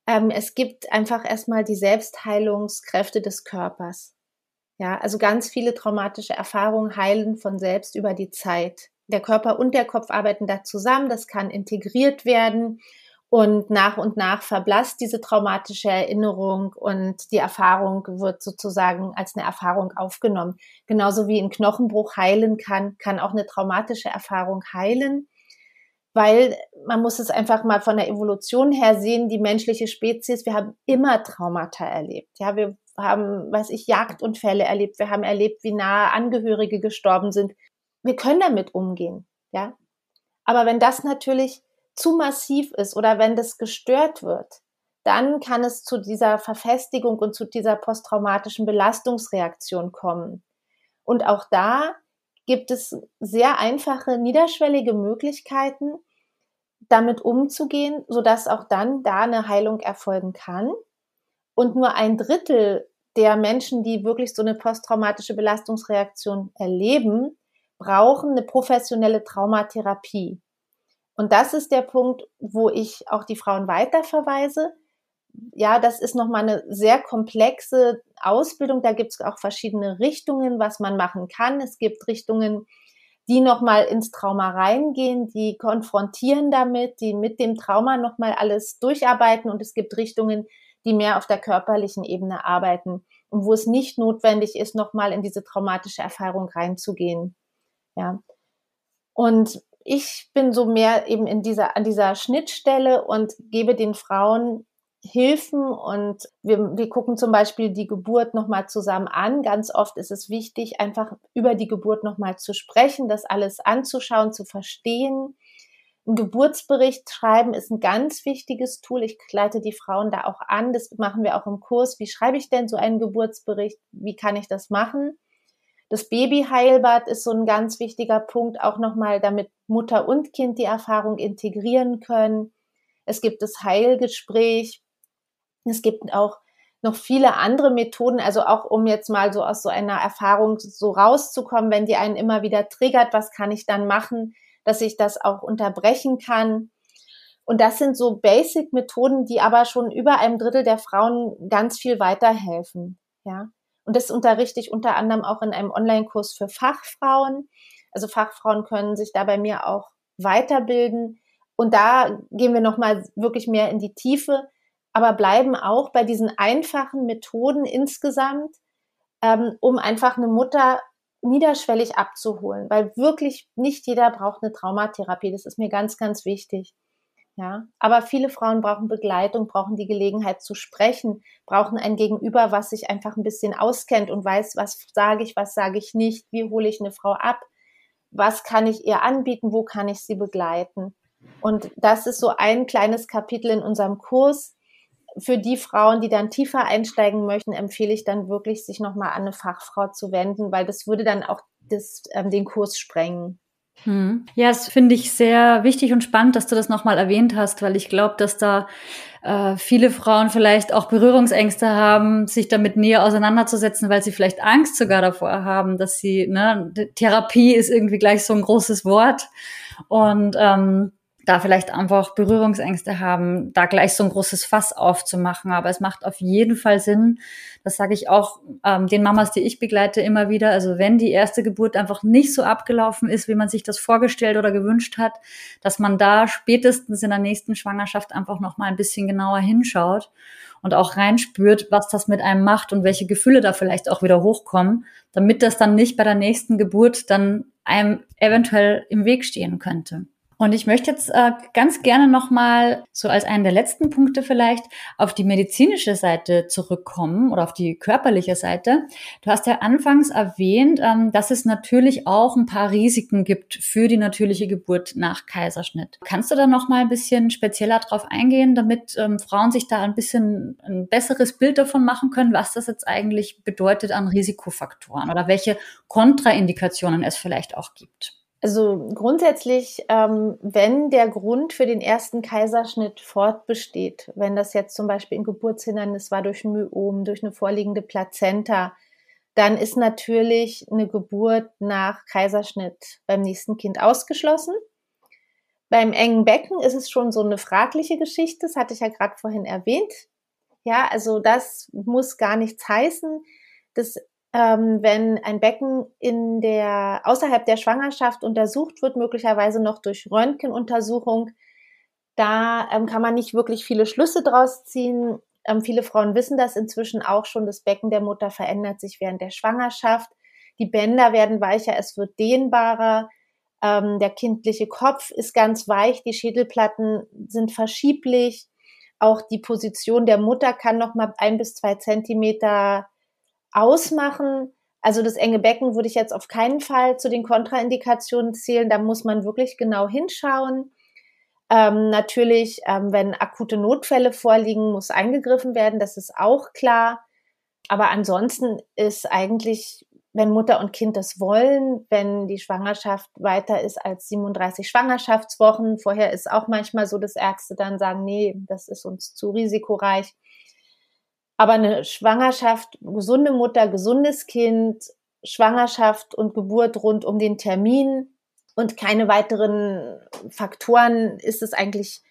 ähm, es gibt einfach erstmal die Selbstheilungskräfte des Körpers. Ja, also ganz viele traumatische Erfahrungen heilen von selbst über die Zeit. Der Körper und der Kopf arbeiten da zusammen. Das kann integriert werden und nach und nach verblasst diese traumatische Erinnerung und die Erfahrung wird sozusagen als eine Erfahrung aufgenommen. Genauso wie ein Knochenbruch heilen kann, kann auch eine traumatische Erfahrung heilen, weil man muss es einfach mal von der Evolution her sehen, die menschliche Spezies, wir haben immer Traumata erlebt. Ja, wir haben, weiß ich, Jagdunfälle erlebt, wir haben erlebt, wie nahe Angehörige gestorben sind. Wir können damit umgehen, ja. Aber wenn das natürlich zu massiv ist oder wenn das gestört wird, dann kann es zu dieser Verfestigung und zu dieser posttraumatischen Belastungsreaktion kommen. Und auch da gibt es sehr einfache, niederschwellige Möglichkeiten, damit umzugehen, sodass auch dann da eine Heilung erfolgen kann. Und nur ein Drittel der Menschen, die wirklich so eine posttraumatische Belastungsreaktion erleben, brauchen eine professionelle Traumatherapie. Und das ist der Punkt, wo ich auch die Frauen weiterverweise. Ja, das ist nochmal eine sehr komplexe Ausbildung. Da gibt es auch verschiedene Richtungen, was man machen kann. Es gibt Richtungen, die nochmal ins Trauma reingehen, die konfrontieren damit, die mit dem Trauma nochmal alles durcharbeiten. Und es gibt Richtungen, die mehr auf der körperlichen Ebene arbeiten und wo es nicht notwendig ist, nochmal in diese traumatische Erfahrung reinzugehen. Ja. Und ich bin so mehr eben in dieser, an dieser Schnittstelle und gebe den Frauen Hilfen und wir, wir gucken zum Beispiel die Geburt nochmal zusammen an. Ganz oft ist es wichtig, einfach über die Geburt nochmal zu sprechen, das alles anzuschauen, zu verstehen. Ein Geburtsbericht schreiben ist ein ganz wichtiges Tool. Ich leite die Frauen da auch an. Das machen wir auch im Kurs. Wie schreibe ich denn so einen Geburtsbericht? Wie kann ich das machen? Das Babyheilbad ist so ein ganz wichtiger Punkt, auch nochmal, damit Mutter und Kind die Erfahrung integrieren können. Es gibt das Heilgespräch. Es gibt auch noch viele andere Methoden, also auch um jetzt mal so aus so einer Erfahrung so rauszukommen, wenn die einen immer wieder triggert, was kann ich dann machen, dass ich das auch unterbrechen kann. Und das sind so Basic-Methoden, die aber schon über einem Drittel der Frauen ganz viel weiterhelfen. Ja. Und das unterrichte ich unter anderem auch in einem Online-Kurs für Fachfrauen. Also Fachfrauen können sich da bei mir auch weiterbilden. Und da gehen wir nochmal wirklich mehr in die Tiefe, aber bleiben auch bei diesen einfachen Methoden insgesamt, ähm, um einfach eine Mutter niederschwellig abzuholen, weil wirklich nicht jeder braucht eine Traumatherapie. Das ist mir ganz, ganz wichtig. Ja, aber viele Frauen brauchen Begleitung, brauchen die Gelegenheit zu sprechen, brauchen ein Gegenüber, was sich einfach ein bisschen auskennt und weiß, was sage ich, was sage ich nicht, wie hole ich eine Frau ab, was kann ich ihr anbieten, wo kann ich sie begleiten. Und das ist so ein kleines Kapitel in unserem Kurs. Für die Frauen, die dann tiefer einsteigen möchten, empfehle ich dann wirklich, sich nochmal an eine Fachfrau zu wenden, weil das würde dann auch das, ähm, den Kurs sprengen. Hm. Ja, das finde ich sehr wichtig und spannend, dass du das nochmal erwähnt hast, weil ich glaube, dass da äh, viele Frauen vielleicht auch Berührungsängste haben, sich damit näher auseinanderzusetzen, weil sie vielleicht Angst sogar davor haben, dass sie, ne, Therapie ist irgendwie gleich so ein großes Wort. Und ähm, da vielleicht einfach Berührungsängste haben, da gleich so ein großes Fass aufzumachen. Aber es macht auf jeden Fall Sinn, das sage ich auch ähm, den Mamas, die ich begleite, immer wieder. Also wenn die erste Geburt einfach nicht so abgelaufen ist, wie man sich das vorgestellt oder gewünscht hat, dass man da spätestens in der nächsten Schwangerschaft einfach noch mal ein bisschen genauer hinschaut und auch reinspürt, was das mit einem macht und welche Gefühle da vielleicht auch wieder hochkommen, damit das dann nicht bei der nächsten Geburt dann einem eventuell im Weg stehen könnte. Und ich möchte jetzt äh, ganz gerne nochmal so als einen der letzten Punkte vielleicht auf die medizinische Seite zurückkommen oder auf die körperliche Seite. Du hast ja anfangs erwähnt, ähm, dass es natürlich auch ein paar Risiken gibt für die natürliche Geburt nach Kaiserschnitt. Kannst du da nochmal ein bisschen spezieller drauf eingehen, damit ähm, Frauen sich da ein bisschen ein besseres Bild davon machen können, was das jetzt eigentlich bedeutet an Risikofaktoren oder welche Kontraindikationen es vielleicht auch gibt? Also grundsätzlich, ähm, wenn der Grund für den ersten Kaiserschnitt fortbesteht, wenn das jetzt zum Beispiel ein Geburtshindernis war durch ein Myom, durch eine vorliegende Plazenta, dann ist natürlich eine Geburt nach Kaiserschnitt beim nächsten Kind ausgeschlossen. Beim engen Becken ist es schon so eine fragliche Geschichte, das hatte ich ja gerade vorhin erwähnt. Ja, also das muss gar nichts heißen. Das ähm, wenn ein Becken in der, außerhalb der Schwangerschaft untersucht wird, möglicherweise noch durch Röntgenuntersuchung, da ähm, kann man nicht wirklich viele Schlüsse draus ziehen. Ähm, viele Frauen wissen das inzwischen auch schon. Das Becken der Mutter verändert sich während der Schwangerschaft. Die Bänder werden weicher, es wird dehnbarer. Ähm, der kindliche Kopf ist ganz weich, die Schädelplatten sind verschieblich. Auch die Position der Mutter kann noch mal ein bis zwei Zentimeter ausmachen. Also das enge Becken würde ich jetzt auf keinen Fall zu den Kontraindikationen zählen. Da muss man wirklich genau hinschauen. Ähm, natürlich, ähm, wenn akute Notfälle vorliegen, muss eingegriffen werden. Das ist auch klar. Aber ansonsten ist eigentlich, wenn Mutter und Kind das wollen, wenn die Schwangerschaft weiter ist als 37 Schwangerschaftswochen, vorher ist auch manchmal so, dass Ärzte dann sagen, nee, das ist uns zu risikoreich. Aber eine Schwangerschaft, gesunde Mutter, gesundes Kind, Schwangerschaft und Geburt rund um den Termin und keine weiteren Faktoren ist es eigentlich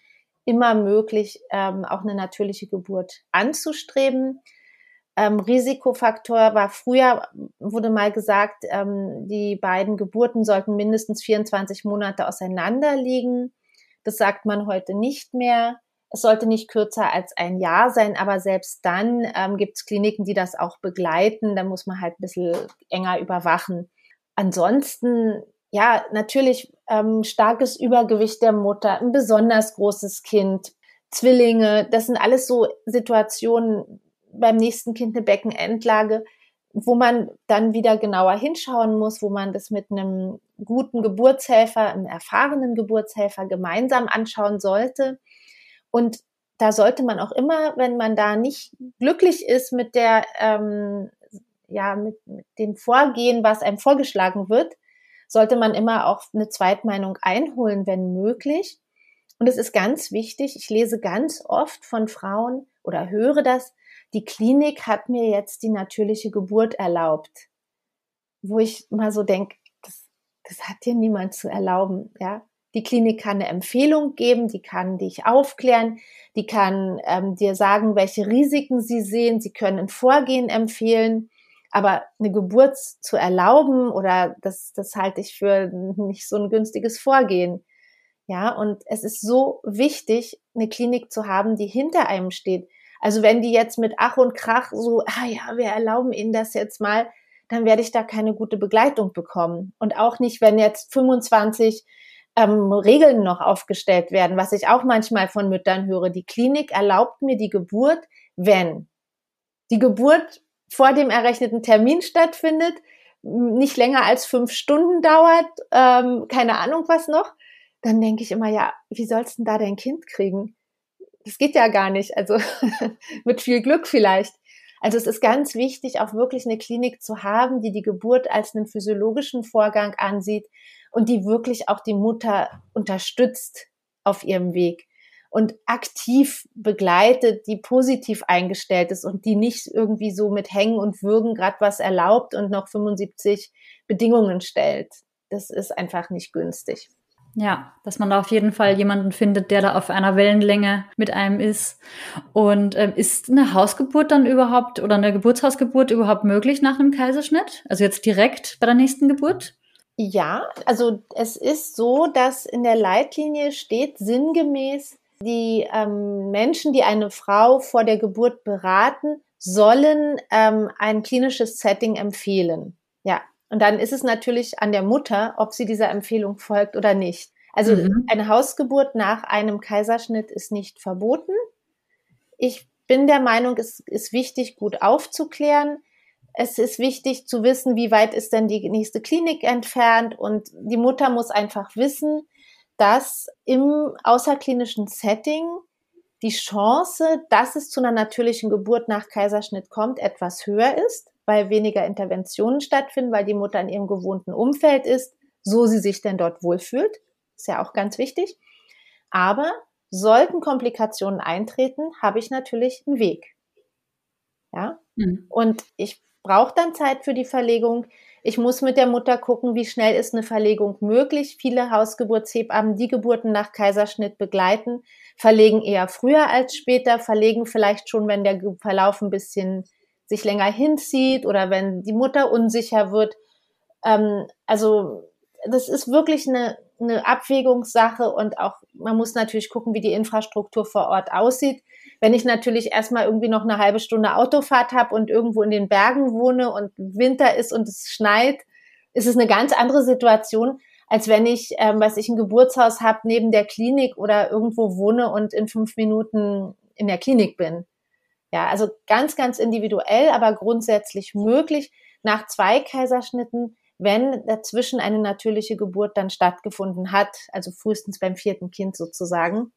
immer möglich, ähm, auch eine natürliche Geburt anzustreben. Ähm, Risikofaktor war früher, wurde mal gesagt, ähm, die beiden Geburten sollten mindestens 24 Monate auseinander liegen. Das sagt man heute nicht mehr. Es sollte nicht kürzer als ein Jahr sein, aber selbst dann ähm, gibt es Kliniken, die das auch begleiten. Da muss man halt ein bisschen enger überwachen. Ansonsten, ja, natürlich ähm, starkes Übergewicht der Mutter, ein besonders großes Kind, Zwillinge, das sind alles so Situationen, beim nächsten Kind eine Beckenendlage, wo man dann wieder genauer hinschauen muss, wo man das mit einem guten Geburtshelfer, einem erfahrenen Geburtshelfer gemeinsam anschauen sollte. Und da sollte man auch immer, wenn man da nicht glücklich ist mit der, ähm, ja, mit, mit dem Vorgehen, was einem vorgeschlagen wird, sollte man immer auch eine Zweitmeinung einholen, wenn möglich. Und es ist ganz wichtig, ich lese ganz oft von Frauen oder höre das, die Klinik hat mir jetzt die natürliche Geburt erlaubt. Wo ich mal so denke, das, das hat dir niemand zu erlauben, ja. Die Klinik kann eine Empfehlung geben, die kann dich aufklären, die kann ähm, dir sagen, welche Risiken sie sehen, sie können ein Vorgehen empfehlen. Aber eine Geburt zu erlauben oder das, das halte ich für nicht so ein günstiges Vorgehen. Ja, und es ist so wichtig, eine Klinik zu haben, die hinter einem steht, also wenn die jetzt mit Ach und Krach so, ah ja, wir erlauben Ihnen das jetzt mal, dann werde ich da keine gute Begleitung bekommen. Und auch nicht, wenn jetzt 25 ähm, Regeln noch aufgestellt werden, was ich auch manchmal von Müttern höre. Die Klinik erlaubt mir die Geburt, wenn die Geburt vor dem errechneten Termin stattfindet, nicht länger als fünf Stunden dauert, ähm, keine Ahnung was noch, dann denke ich immer, ja, wie sollst du denn da dein Kind kriegen? das geht ja gar nicht. Also mit viel Glück vielleicht. Also es ist ganz wichtig, auch wirklich eine Klinik zu haben, die die Geburt als einen physiologischen Vorgang ansieht und die wirklich auch die Mutter unterstützt auf ihrem Weg und aktiv begleitet, die positiv eingestellt ist und die nicht irgendwie so mit Hängen und Würgen gerade was erlaubt und noch 75 Bedingungen stellt. Das ist einfach nicht günstig. Ja, dass man da auf jeden Fall jemanden findet, der da auf einer Wellenlänge mit einem ist. Und ähm, ist eine Hausgeburt dann überhaupt oder eine Geburtshausgeburt überhaupt möglich nach einem Kaiserschnitt? Also jetzt direkt bei der nächsten Geburt? Ja, also es ist so, dass in der Leitlinie steht sinngemäß, die ähm, Menschen, die eine Frau vor der Geburt beraten, sollen ähm, ein klinisches Setting empfehlen. Ja, und dann ist es natürlich an der Mutter, ob sie dieser Empfehlung folgt oder nicht. Also mhm. eine Hausgeburt nach einem Kaiserschnitt ist nicht verboten. Ich bin der Meinung, es ist wichtig, gut aufzuklären. Es ist wichtig zu wissen, wie weit ist denn die nächste Klinik entfernt. Und die Mutter muss einfach wissen, dass im außerklinischen Setting die Chance, dass es zu einer natürlichen Geburt nach Kaiserschnitt kommt, etwas höher ist weil weniger Interventionen stattfinden, weil die Mutter in ihrem gewohnten Umfeld ist, so sie sich denn dort wohlfühlt. Ist ja auch ganz wichtig. Aber sollten Komplikationen eintreten, habe ich natürlich einen Weg. Ja. Mhm. Und ich brauche dann Zeit für die Verlegung. Ich muss mit der Mutter gucken, wie schnell ist eine Verlegung möglich. Viele Hausgeburtshebammen, die Geburten nach Kaiserschnitt begleiten, verlegen eher früher als später, verlegen vielleicht schon, wenn der Verlauf ein bisschen sich länger hinzieht oder wenn die Mutter unsicher wird. Ähm, also das ist wirklich eine, eine Abwägungssache und auch man muss natürlich gucken, wie die Infrastruktur vor Ort aussieht. Wenn ich natürlich erstmal irgendwie noch eine halbe Stunde Autofahrt habe und irgendwo in den Bergen wohne und Winter ist und es schneit, ist es eine ganz andere Situation, als wenn ich, ähm, was ich ein Geburtshaus habe neben der Klinik oder irgendwo wohne und in fünf Minuten in der Klinik bin. Ja, also ganz, ganz individuell, aber grundsätzlich möglich nach zwei Kaiserschnitten, wenn dazwischen eine natürliche Geburt dann stattgefunden hat, also frühestens beim vierten Kind sozusagen,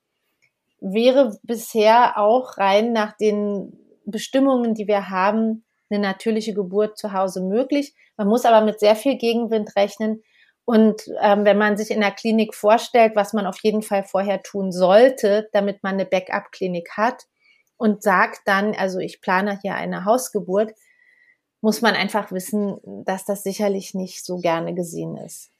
wäre bisher auch rein nach den Bestimmungen, die wir haben, eine natürliche Geburt zu Hause möglich. Man muss aber mit sehr viel Gegenwind rechnen. Und ähm, wenn man sich in der Klinik vorstellt, was man auf jeden Fall vorher tun sollte, damit man eine Backup-Klinik hat und sagt dann, also ich plane hier eine Hausgeburt, muss man einfach wissen, dass das sicherlich nicht so gerne gesehen ist.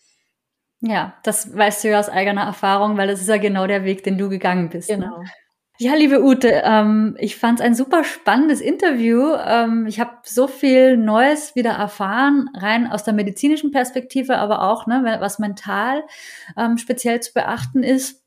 Ja, das weißt du ja aus eigener Erfahrung, weil das ist ja genau der Weg, den du gegangen bist. Ne? Genau. Ne? Ja, liebe Ute, ähm, ich fand es ein super spannendes Interview. Ähm, ich habe so viel Neues wieder erfahren, rein aus der medizinischen Perspektive, aber auch, ne, was mental ähm, speziell zu beachten ist.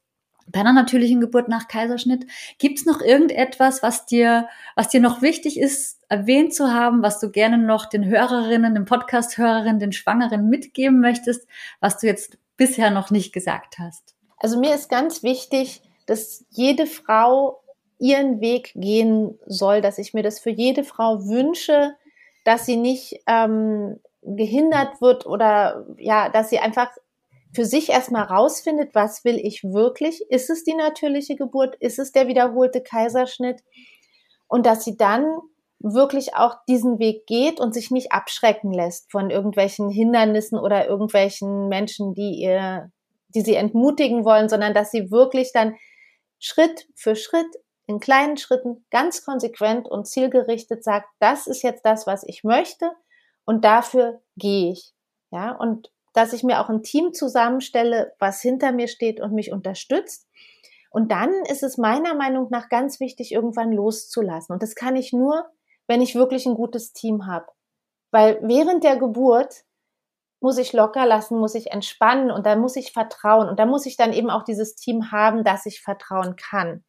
Bei einer natürlichen Geburt nach Kaiserschnitt, gibt es noch irgendetwas, was dir, was dir noch wichtig ist, erwähnt zu haben, was du gerne noch den Hörerinnen, den Podcast-Hörerinnen, den Schwangeren mitgeben möchtest, was du jetzt bisher noch nicht gesagt hast? Also mir ist ganz wichtig, dass jede Frau ihren Weg gehen soll, dass ich mir das für jede Frau wünsche, dass sie nicht ähm, gehindert wird oder ja, dass sie einfach für sich erstmal rausfindet, was will ich wirklich? Ist es die natürliche Geburt? Ist es der wiederholte Kaiserschnitt? Und dass sie dann wirklich auch diesen Weg geht und sich nicht abschrecken lässt von irgendwelchen Hindernissen oder irgendwelchen Menschen, die ihr, die sie entmutigen wollen, sondern dass sie wirklich dann Schritt für Schritt in kleinen Schritten ganz konsequent und zielgerichtet sagt, das ist jetzt das, was ich möchte und dafür gehe ich. Ja, und dass ich mir auch ein Team zusammenstelle, was hinter mir steht und mich unterstützt. Und dann ist es meiner Meinung nach ganz wichtig, irgendwann loszulassen. Und das kann ich nur, wenn ich wirklich ein gutes Team habe. Weil während der Geburt muss ich locker lassen, muss ich entspannen und da muss ich vertrauen. Und da muss ich dann eben auch dieses Team haben, dass ich vertrauen kann.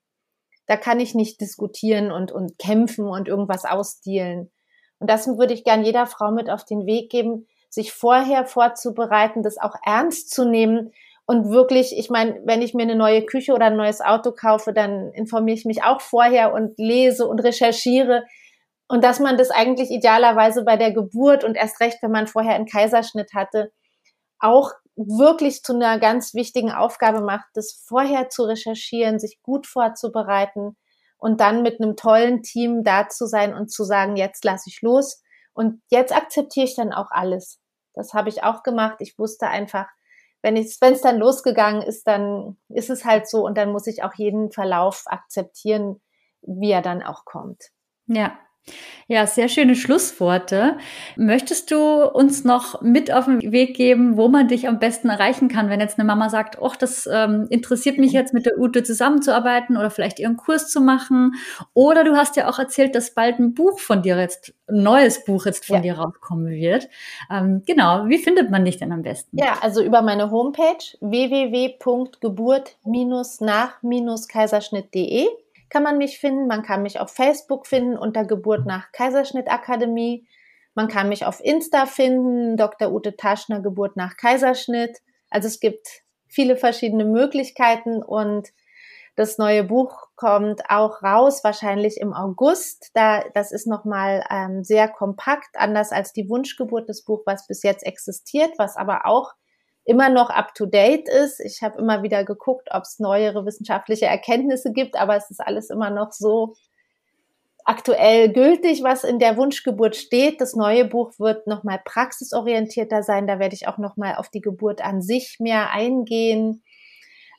Da kann ich nicht diskutieren und, und kämpfen und irgendwas ausdealen. Und das würde ich gern jeder Frau mit auf den Weg geben, sich vorher vorzubereiten, das auch ernst zu nehmen und wirklich, ich meine, wenn ich mir eine neue Küche oder ein neues Auto kaufe, dann informiere ich mich auch vorher und lese und recherchiere. Und dass man das eigentlich idealerweise bei der Geburt und erst recht, wenn man vorher einen Kaiserschnitt hatte, auch wirklich zu einer ganz wichtigen Aufgabe macht, das vorher zu recherchieren, sich gut vorzubereiten und dann mit einem tollen Team da zu sein und zu sagen, jetzt lasse ich los und jetzt akzeptiere ich dann auch alles. Das habe ich auch gemacht. Ich wusste einfach, wenn es dann losgegangen ist, dann ist es halt so und dann muss ich auch jeden Verlauf akzeptieren, wie er dann auch kommt. Ja, ja, sehr schöne Schlussworte. Möchtest du uns noch mit auf den Weg geben, wo man dich am besten erreichen kann, wenn jetzt eine Mama sagt, oh, das ähm, interessiert mich jetzt mit der Ute zusammenzuarbeiten oder vielleicht ihren Kurs zu machen? Oder du hast ja auch erzählt, dass bald ein Buch von dir jetzt, ein neues Buch jetzt von ja. dir rauskommen wird. Ähm, genau, wie findet man dich denn am besten? Ja, also über meine Homepage www.geburt-nach-kaiserschnitt.de kann man mich finden. Man kann mich auf Facebook finden unter Geburt nach Kaiserschnitt Akademie. Man kann mich auf Insta finden, Dr. Ute Taschner, Geburt nach Kaiserschnitt. Also es gibt viele verschiedene Möglichkeiten und das neue Buch kommt auch raus, wahrscheinlich im August. Da, das ist nochmal ähm, sehr kompakt, anders als die Wunschgeburt des Buch, was bis jetzt existiert, was aber auch immer noch up-to-date ist. Ich habe immer wieder geguckt, ob es neuere wissenschaftliche Erkenntnisse gibt, aber es ist alles immer noch so aktuell gültig, was in der Wunschgeburt steht. Das neue Buch wird nochmal praxisorientierter sein. Da werde ich auch nochmal auf die Geburt an sich mehr eingehen.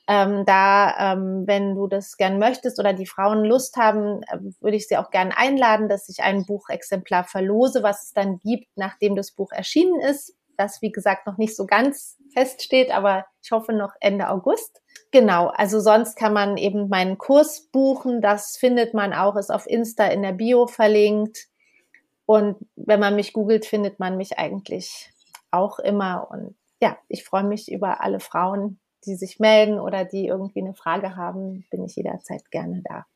Ähm, da, ähm, wenn du das gern möchtest oder die Frauen Lust haben, äh, würde ich sie auch gern einladen, dass ich ein Buchexemplar verlose, was es dann gibt, nachdem das Buch erschienen ist das wie gesagt noch nicht so ganz feststeht, aber ich hoffe noch Ende August. Genau, also sonst kann man eben meinen Kurs buchen, das findet man auch, ist auf Insta in der Bio verlinkt. Und wenn man mich googelt, findet man mich eigentlich auch immer. Und ja, ich freue mich über alle Frauen, die sich melden oder die irgendwie eine Frage haben, bin ich jederzeit gerne da.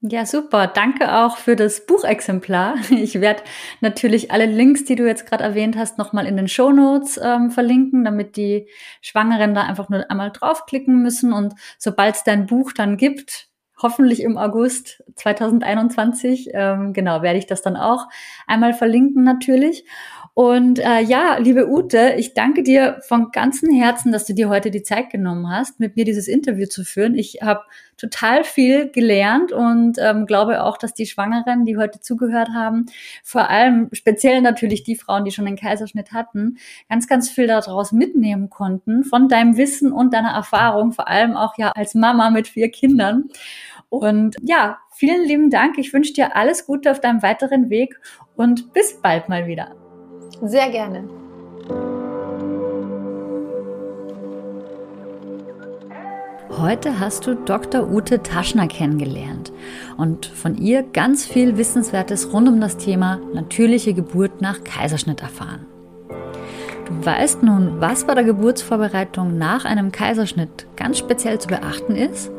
Ja, super. Danke auch für das Buchexemplar. Ich werde natürlich alle Links, die du jetzt gerade erwähnt hast, nochmal in den Show Notes ähm, verlinken, damit die Schwangeren da einfach nur einmal draufklicken müssen. Und sobald es dein Buch dann gibt, hoffentlich im August 2021. Ähm, genau, werde ich das dann auch einmal verlinken natürlich. Und äh, ja, liebe Ute, ich danke dir von ganzem Herzen, dass du dir heute die Zeit genommen hast, mit mir dieses Interview zu führen. Ich habe total viel gelernt und ähm, glaube auch, dass die Schwangeren, die heute zugehört haben, vor allem speziell natürlich die Frauen, die schon einen Kaiserschnitt hatten, ganz, ganz viel daraus mitnehmen konnten von deinem Wissen und deiner Erfahrung, vor allem auch ja als Mama mit vier Kindern. Und ja, vielen lieben Dank. Ich wünsche dir alles Gute auf deinem weiteren Weg und bis bald mal wieder. Sehr gerne. Heute hast du Dr. Ute Taschner kennengelernt und von ihr ganz viel Wissenswertes rund um das Thema natürliche Geburt nach Kaiserschnitt erfahren. Du weißt nun, was bei der Geburtsvorbereitung nach einem Kaiserschnitt ganz speziell zu beachten ist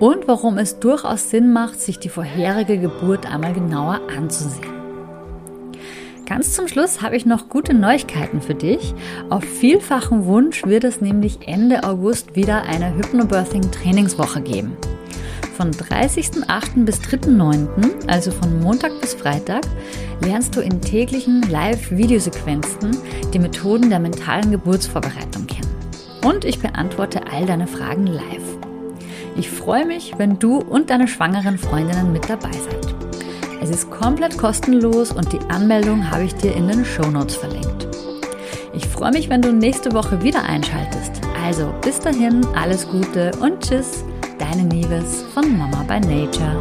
und warum es durchaus Sinn macht, sich die vorherige Geburt einmal genauer anzusehen. Ganz zum Schluss habe ich noch gute Neuigkeiten für dich. Auf vielfachen Wunsch wird es nämlich Ende August wieder eine Hypnobirthing Trainingswoche geben. Von 30.08. bis 3.09., also von Montag bis Freitag, lernst du in täglichen Live-Videosequenzen die Methoden der mentalen Geburtsvorbereitung kennen. Und ich beantworte all deine Fragen live. Ich freue mich, wenn du und deine schwangeren Freundinnen mit dabei seid. Es ist komplett kostenlos und die Anmeldung habe ich dir in den Show Notes verlinkt. Ich freue mich, wenn du nächste Woche wieder einschaltest. Also bis dahin, alles Gute und tschüss, deine Nieves von Mama by Nature.